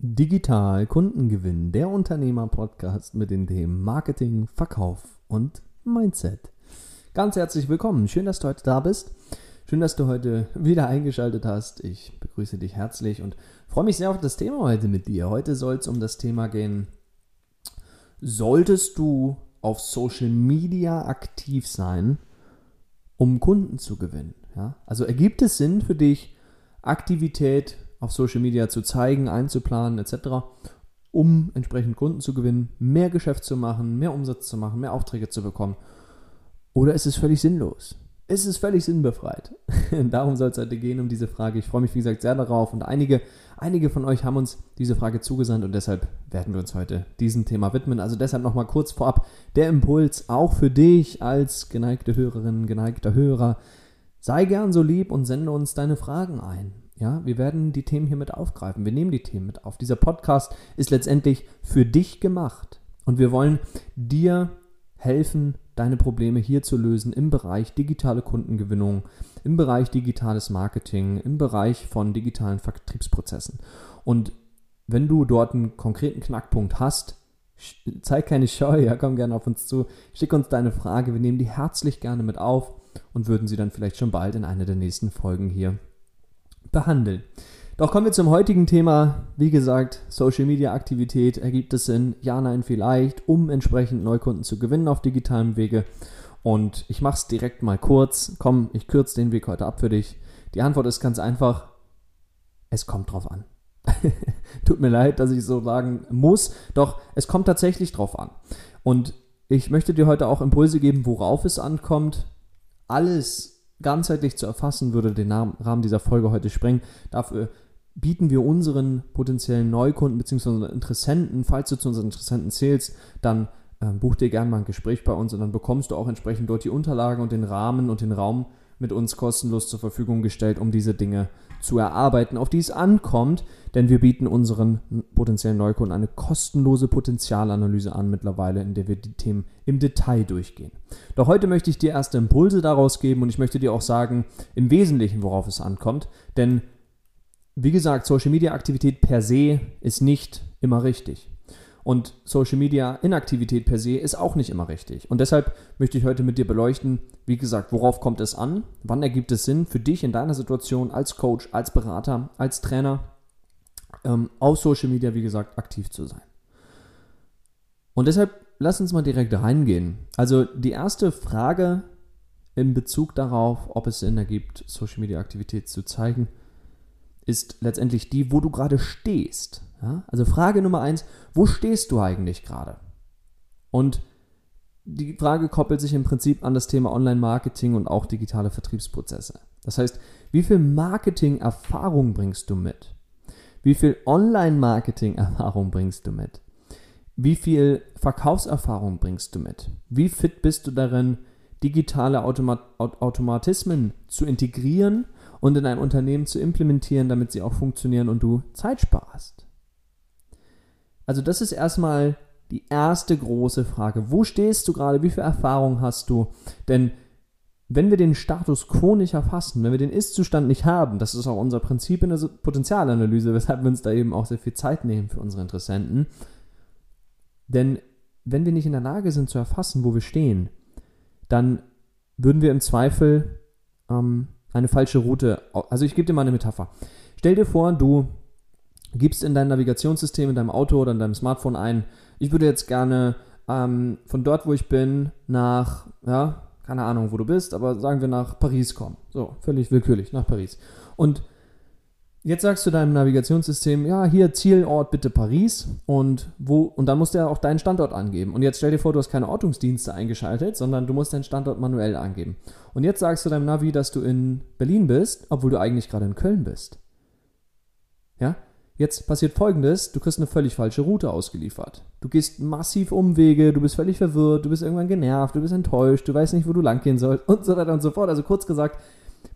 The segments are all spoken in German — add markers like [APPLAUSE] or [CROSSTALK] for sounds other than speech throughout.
Digital Kundengewinn, der Unternehmer-Podcast mit den Themen Marketing, Verkauf und Mindset. Ganz herzlich willkommen. Schön, dass du heute da bist. Schön, dass du heute wieder eingeschaltet hast. Ich begrüße dich herzlich und freue mich sehr auf das Thema heute mit dir. Heute soll es um das Thema gehen. Solltest du auf Social Media aktiv sein, um Kunden zu gewinnen? Ja? Also ergibt es Sinn für dich, Aktivität auf Social Media zu zeigen, einzuplanen etc., um entsprechend Kunden zu gewinnen, mehr Geschäft zu machen, mehr Umsatz zu machen, mehr Aufträge zu bekommen? Oder ist es völlig sinnlos? Ist es völlig sinnbefreit? [LAUGHS] Darum soll es heute gehen, um diese Frage. Ich freue mich, wie gesagt, sehr darauf. Und einige, einige von euch haben uns diese Frage zugesandt und deshalb werden wir uns heute diesem Thema widmen. Also deshalb nochmal kurz vorab der Impuls auch für dich als geneigte Hörerin, geneigter Hörer. Sei gern so lieb und sende uns deine Fragen ein. Ja, wir werden die Themen hier mit aufgreifen. Wir nehmen die Themen mit auf. Dieser Podcast ist letztendlich für dich gemacht. Und wir wollen dir helfen, deine Probleme hier zu lösen im Bereich digitale Kundengewinnung, im Bereich digitales Marketing, im Bereich von digitalen Vertriebsprozessen. Und wenn du dort einen konkreten Knackpunkt hast, zeig keine Scheu, ja, komm gerne auf uns zu, schick uns deine Frage, wir nehmen die herzlich gerne mit auf und würden sie dann vielleicht schon bald in einer der nächsten Folgen hier behandeln. Doch kommen wir zum heutigen Thema. Wie gesagt, Social Media Aktivität ergibt es Sinn? Ja, nein, vielleicht, um entsprechend Neukunden zu gewinnen auf digitalem Wege. Und ich mache es direkt mal kurz. Komm, ich kürze den Weg heute ab für dich. Die Antwort ist ganz einfach. Es kommt drauf an. [LAUGHS] Tut mir leid, dass ich so sagen muss, doch es kommt tatsächlich drauf an. Und ich möchte dir heute auch Impulse geben, worauf es ankommt. Alles ganzheitlich zu erfassen, würde den Rahmen dieser Folge heute sprengen. Dafür bieten wir unseren potenziellen Neukunden bzw. Interessenten, falls du zu unseren Interessenten zählst, dann äh, buch dir gerne mal ein Gespräch bei uns und dann bekommst du auch entsprechend dort die Unterlagen und den Rahmen und den Raum mit uns kostenlos zur Verfügung gestellt, um diese Dinge zu erarbeiten, auf die es ankommt, denn wir bieten unseren potenziellen Neukunden eine kostenlose Potenzialanalyse an mittlerweile, in der wir die Themen im Detail durchgehen. Doch heute möchte ich dir erste Impulse daraus geben und ich möchte dir auch sagen, im Wesentlichen, worauf es ankommt, denn wie gesagt, Social Media Aktivität per se ist nicht immer richtig. Und Social Media Inaktivität per se ist auch nicht immer richtig. Und deshalb möchte ich heute mit dir beleuchten, wie gesagt, worauf kommt es an? Wann ergibt es Sinn für dich in deiner Situation als Coach, als Berater, als Trainer ähm, auf Social Media, wie gesagt, aktiv zu sein? Und deshalb lass uns mal direkt reingehen. Also die erste Frage in Bezug darauf, ob es Sinn ergibt, Social Media Aktivität zu zeigen, ist letztendlich die, wo du gerade stehst. Ja? Also Frage Nummer eins, wo stehst du eigentlich gerade? Und die Frage koppelt sich im Prinzip an das Thema Online-Marketing und auch digitale Vertriebsprozesse. Das heißt, wie viel Marketing-Erfahrung bringst du mit? Wie viel Online-Marketing-Erfahrung bringst du mit? Wie viel Verkaufserfahrung bringst du mit? Wie fit bist du darin, digitale Automat Automatismen zu integrieren und in ein Unternehmen zu implementieren, damit sie auch funktionieren und du Zeit sparst? Also das ist erstmal die erste große Frage. Wo stehst du gerade? Wie viel Erfahrung hast du? Denn wenn wir den Status quo nicht erfassen, wenn wir den Ist-Zustand nicht haben, das ist auch unser Prinzip in der Potenzialanalyse, weshalb wir uns da eben auch sehr viel Zeit nehmen für unsere Interessenten. Denn wenn wir nicht in der Lage sind zu erfassen, wo wir stehen, dann würden wir im Zweifel ähm, eine falsche Route. Also ich gebe dir mal eine Metapher. Stell dir vor, du gibst in dein Navigationssystem, in deinem Auto oder in deinem Smartphone ein, ich würde jetzt gerne ähm, von dort, wo ich bin, nach, ja, keine Ahnung, wo du bist, aber sagen wir nach Paris kommen. So, völlig willkürlich, nach Paris. Und jetzt sagst du deinem Navigationssystem, ja, hier Zielort bitte Paris und wo, und dann musst du ja auch deinen Standort angeben. Und jetzt stell dir vor, du hast keine Ortungsdienste eingeschaltet, sondern du musst deinen Standort manuell angeben. Und jetzt sagst du deinem Navi, dass du in Berlin bist, obwohl du eigentlich gerade in Köln bist. Jetzt passiert folgendes: Du kriegst eine völlig falsche Route ausgeliefert. Du gehst massiv Umwege, du bist völlig verwirrt, du bist irgendwann genervt, du bist enttäuscht, du weißt nicht, wo du langgehen sollst [LAUGHS] und so weiter und so fort. Also kurz gesagt,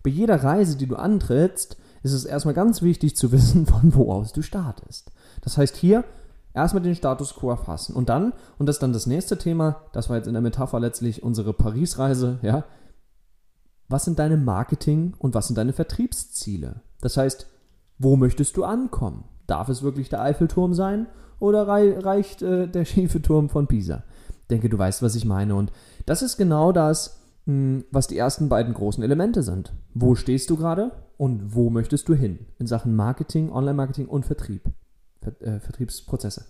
bei jeder Reise, die du antrittst, ist es erstmal ganz wichtig zu [LAUGHS] wissen, von wo aus du startest. Das heißt, hier erstmal den Status quo erfassen. Und dann, und das ist dann das nächste Thema, das war jetzt in der Metapher letztlich unsere Paris-Reise, ja. Was sind deine Marketing- und was sind deine Vertriebsziele? Das heißt, wo möchtest du ankommen? Darf es wirklich der Eiffelturm sein oder rei reicht äh, der schiefe Turm von Pisa? Ich denke, du weißt, was ich meine. Und das ist genau das, mh, hm, was die ersten beiden großen Elemente sind. Wo stehst du gerade und wo möchtest du hin in Sachen Marketing, Online-Marketing und Vertrieb, Ver äh, Vertriebsprozesse.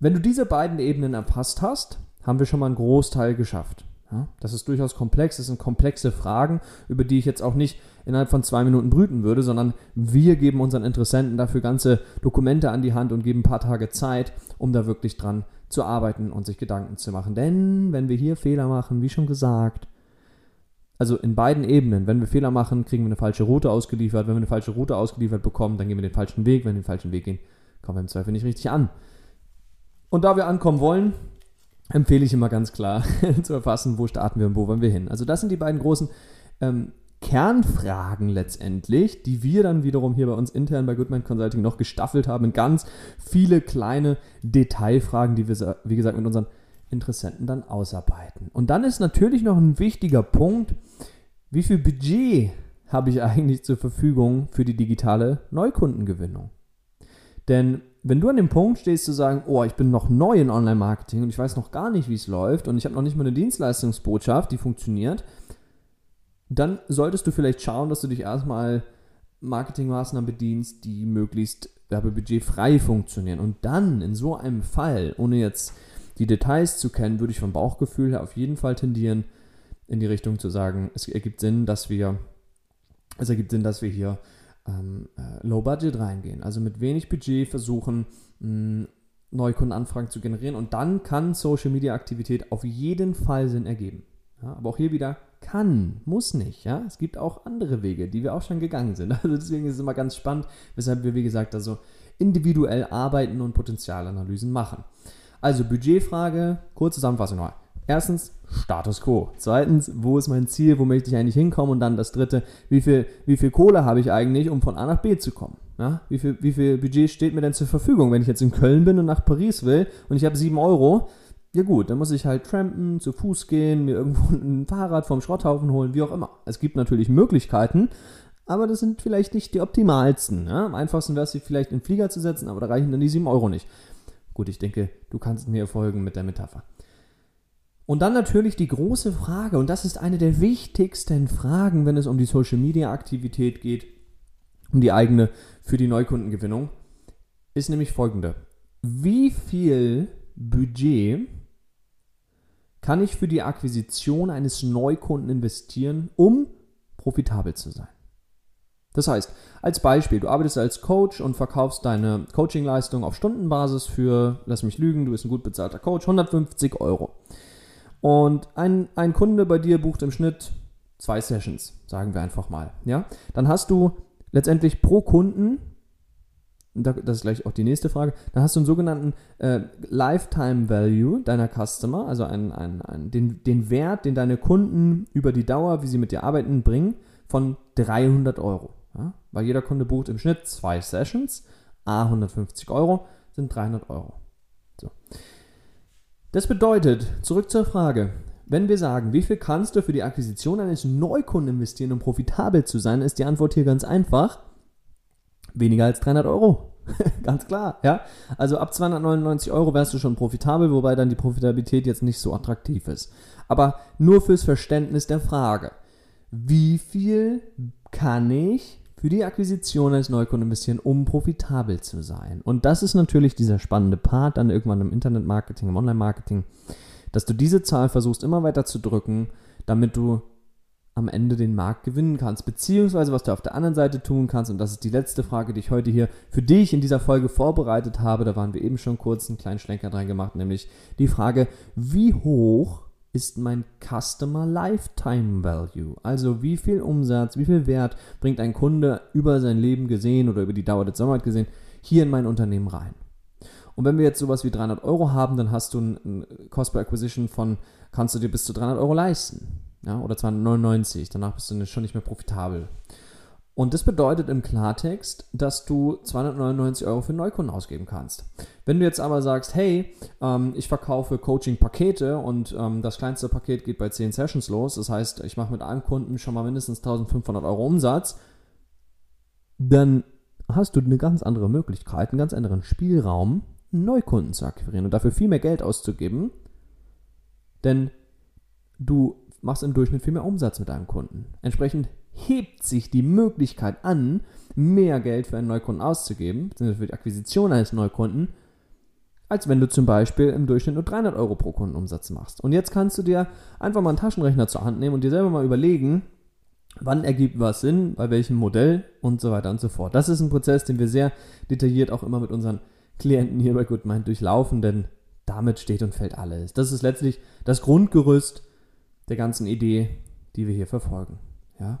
Wenn du diese beiden Ebenen erfasst hast, haben wir schon mal einen Großteil geschafft. Ja, das ist durchaus komplex, das sind komplexe Fragen, über die ich jetzt auch nicht innerhalb von zwei Minuten brüten würde, sondern wir geben unseren Interessenten dafür ganze Dokumente an die Hand und geben ein paar Tage Zeit, um da wirklich dran zu arbeiten und sich Gedanken zu machen. Denn wenn wir hier Fehler machen, wie schon gesagt, also in beiden Ebenen, wenn wir Fehler machen, kriegen wir eine falsche Route ausgeliefert. Wenn wir eine falsche Route ausgeliefert bekommen, dann gehen wir den falschen Weg. Wenn wir den falschen Weg gehen, kommen wir im Zweifel nicht richtig an. Und da wir ankommen wollen, empfehle ich immer ganz klar [LAUGHS] zu erfassen, wo starten wir und wo wollen wir hin. Also das sind die beiden großen ähm, Kernfragen letztendlich, die wir dann wiederum hier bei uns intern bei Goodman Consulting noch gestaffelt haben in ganz viele kleine Detailfragen, die wir, wie gesagt, mit unseren Interessenten dann ausarbeiten. Und dann ist natürlich noch ein wichtiger Punkt, wie viel Budget habe ich eigentlich zur Verfügung für die digitale Neukundengewinnung? Denn wenn du an dem Punkt stehst zu sagen, oh, ich bin noch neu in Online-Marketing und ich weiß noch gar nicht, wie es läuft und ich habe noch nicht mal eine Dienstleistungsbotschaft, die funktioniert, dann solltest du vielleicht schauen, dass du dich erstmal Marketingmaßnahmen bedienst, die möglichst werbebudgetfrei funktionieren. Und dann in so einem Fall, ohne jetzt die Details zu kennen, würde ich vom Bauchgefühl her auf jeden Fall tendieren, in die Richtung zu sagen, es ergibt Sinn, dass wir, es ergibt Sinn, dass wir hier ähm, äh, Low Budget reingehen. Also mit wenig Budget versuchen, mh, neue Kundenanfragen zu generieren und dann kann Social Media Aktivität auf jeden Fall Sinn ergeben. Ja, aber auch hier wieder kann, muss nicht. Ja? Es gibt auch andere Wege, die wir auch schon gegangen sind. [LAUGHS] Also deswegen ist es immer ganz spannend, weshalb wir, wie gesagt, also individuell arbeiten und Potenzialanalysen machen. Also Budgetfrage, kurze Zusammenfassung nochmal. Erstens, Status quo. Zweitens, wo ist mein Ziel, wo möchte ich eigentlich hinkommen? Und dann das dritte, wie viel, wie viel Kohle habe ich eigentlich, um von A nach B zu kommen? Ja? Wie, viel, wie viel Budget steht mir denn zur Verfügung, wenn ich jetzt in Köln bin und nach Paris will und ich habe 7 Euro? Ja gut, dann muss ich halt trampen, zu Fuß gehen, mir irgendwo [LAUGHS] ein Fahrrad vom Schrotthaufen holen, wie auch immer. Es gibt natürlich Möglichkeiten, aber das sind vielleicht nicht die optimalsten. Ja? Am einfachsten wäre es, sich vielleicht in den Flieger zu setzen, aber da reichen dann die 7 Euro nicht. Gut, ich denke, du kannst mir folgen mit der Metapher. Und dann natürlich die große Frage, und das ist eine der wichtigsten Fragen, wenn es um die Social-Media-Aktivität geht, um die eigene für die Neukundengewinnung, ist nämlich folgende. Wie viel Budget kann ich für die Akquisition eines Neukunden investieren, um profitabel zu sein? Das heißt, als Beispiel, du arbeitest als Coach und verkaufst deine Coachingleistung auf Stundenbasis für, lass mich lügen, du bist ein gut bezahlter Coach, 150 Euro. Und ein, ein Kunde bei dir bucht im Schnitt zwei Sessions, sagen wir einfach mal. Ja? Dann hast du letztendlich pro Kunden, das ist gleich auch die nächste Frage, dann hast du einen sogenannten äh, Lifetime Value deiner Customer, also einen, einen, einen, den, den Wert, den deine Kunden über die Dauer, wie sie mit dir arbeiten, bringen, von 300 Euro. Ja? Weil jeder Kunde bucht im Schnitt zwei Sessions, a 150 Euro sind 300 Euro. So. Das bedeutet, zurück zur Frage, wenn wir sagen, wie viel kannst du für die Akquisition eines Neukunden investieren, um profitabel zu sein, ist die Antwort hier ganz einfach. Weniger als 300 Euro. [LAUGHS] ganz klar, ja. Also ab 299 Euro wärst du schon profitabel, wobei dann die Profitabilität jetzt nicht so attraktiv ist. Aber nur fürs Verständnis der Frage. Wie viel kann ich für die Akquisition als Neukunden investieren, um profitabel zu sein. Und das ist natürlich dieser spannende Part dann irgendwann im Internetmarketing, im Online-Marketing, dass du diese Zahl versuchst immer weiter zu drücken, damit du am Ende den Markt gewinnen kannst. Beziehungsweise was du auf der anderen Seite tun kannst, und das ist die letzte Frage, die ich heute hier für dich in dieser Folge vorbereitet habe, da waren wir eben schon kurz einen kleinen Schlenker dran gemacht, nämlich die Frage, wie hoch ist mein Customer Lifetime Value. Also wie viel Umsatz, wie viel Wert bringt ein Kunde über sein Leben gesehen oder über die Dauer der Zusammenarbeit gesehen hier in mein Unternehmen rein. Und wenn wir jetzt sowas wie 300 Euro haben, dann hast du ein Cost per Acquisition von, kannst du dir bis zu 300 Euro leisten. Ja, oder 299, danach bist du schon nicht mehr profitabel. Und das bedeutet im Klartext, dass du 299 Euro für Neukunden ausgeben kannst. Wenn du jetzt aber sagst, hey, ähm, ich verkaufe Coaching-Pakete und ähm, das kleinste Paket geht bei 10 Sessions los, das heißt, ich mache mit einem Kunden schon mal mindestens 1500 Euro Umsatz, dann hast du eine ganz andere Möglichkeit, einen ganz anderen Spielraum, Neukunden zu akquirieren und dafür viel mehr Geld auszugeben, denn du machst im Durchschnitt viel mehr Umsatz mit deinem Kunden. Entsprechend hebt sich die Möglichkeit an, mehr Geld für einen Neukunden auszugeben, beziehungsweise für die Akquisition eines Neukunden, als wenn du zum Beispiel im Durchschnitt nur 300 Euro pro Kundenumsatz machst. Und jetzt kannst du dir einfach mal einen Taschenrechner zur Hand nehmen und dir selber mal überlegen, wann ergibt was Sinn, bei welchem Modell und so weiter und so fort. Das ist ein Prozess, den wir sehr detailliert auch immer mit unseren Klienten hier bei GoodMind durchlaufen, denn damit steht und fällt alles. Das ist letztlich das Grundgerüst der ganzen Idee, die wir hier verfolgen. Ja?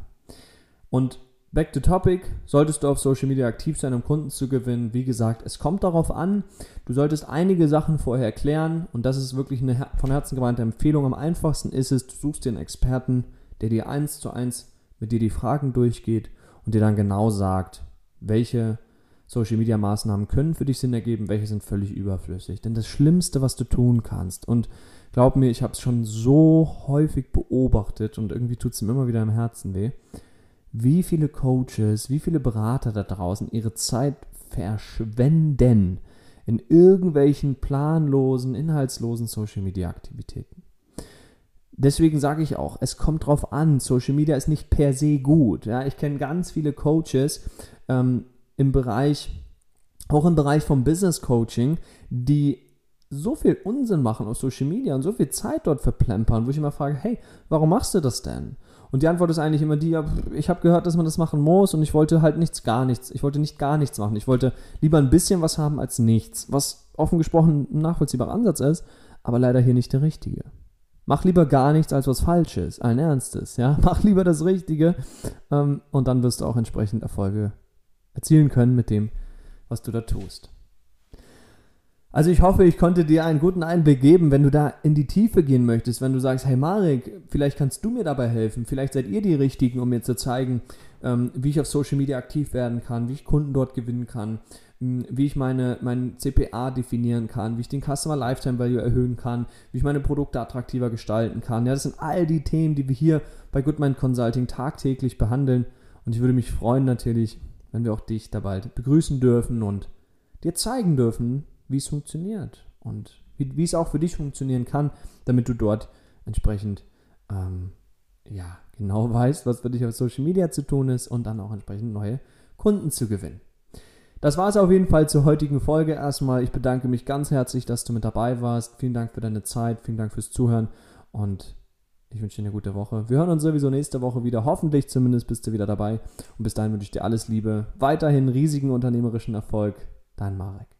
Und Back to Topic, solltest du auf Social Media aktiv sein, um Kunden zu gewinnen. Wie gesagt, es kommt darauf an, du solltest einige Sachen vorher erklären und das ist wirklich eine von Herzen gemeinte Empfehlung. Am einfachsten ist es, du suchst einen Experten, der dir eins zu eins mit dir die Fragen durchgeht und dir dann genau sagt, welche Social Media Maßnahmen können für dich Sinn ergeben, welche sind völlig überflüssig. Denn das Schlimmste, was du tun kannst, und glaub mir, ich habe es schon so häufig beobachtet und irgendwie tut es mir immer wieder im Herzen weh, wie viele Coaches, wie viele Berater da draußen ihre Zeit verschwenden in irgendwelchen planlosen, inhaltslosen Social Media Aktivitäten. Deswegen sage ich auch, es kommt drauf an. Social Media ist nicht per se gut. Ja, ich kenne ganz viele Coaches ähm, im Bereich, auch im Bereich vom Business Coaching, die so viel Unsinn machen auf Social Media und so viel Zeit dort verplempern, wo ich immer frage, hey, warum machst du das denn? Und die Antwort ist eigentlich immer die, ich habe gehört, dass man das machen muss und ich wollte halt nichts, gar nichts. Ich wollte nicht gar nichts machen. Ich wollte lieber ein bisschen was haben als nichts. Was offen gesprochen ein nachvollziehbarer Ansatz ist, aber leider hier nicht der richtige. Mach lieber gar nichts als was Falsches, ein Ernstes, ja. [LAUGHS] Mach lieber das Richtige ähm, und dann wirst du auch entsprechend Erfolge erzielen können mit dem, was du da tust. Also ich hoffe, ich konnte dir einen guten Einblick geben, wenn du da in die Tiefe gehen möchtest, wenn du sagst, hey Marek, vielleicht kannst du mir dabei helfen, vielleicht seid ihr die Richtigen, um mir zu zeigen, ähm, wie ich auf Social Media aktiv werden kann, wie ich Kunden dort gewinnen kann, hm, wie ich meine, mein CPA definieren kann, wie ich den Customer Lifetime Value erhöhen kann, wie ich meine Produkte attraktiver gestalten kann. Ja, das sind all die Themen, die wir hier bei Goodmind Consulting tagtäglich behandeln und ich würde mich freuen natürlich, wenn wir auch dich dabei begrüßen dürfen und dir zeigen dürfen, wie es funktioniert und wie, wie es auch für dich funktionieren kann, damit du dort entsprechend ähm, ja, genau [LAUGHS] weißt, was für dich auf Social Media zu tun ist und dann auch entsprechend neue Kunden zu gewinnen. Das war es auf jeden Fall zur heutigen Folge erstmal. Ich bedanke mich ganz herzlich, dass du mit dabei warst. Vielen Dank für deine Zeit, vielen Dank fürs Zuhören und ich wünsche dir eine gute Woche. Wir hören uns sowieso nächste Woche wieder. Hoffentlich zumindest bist du wieder dabei. Und bis dahin wünsche ich dir alles Liebe. Weiterhin riesigen unternehmerischen Erfolg. Dein Marek.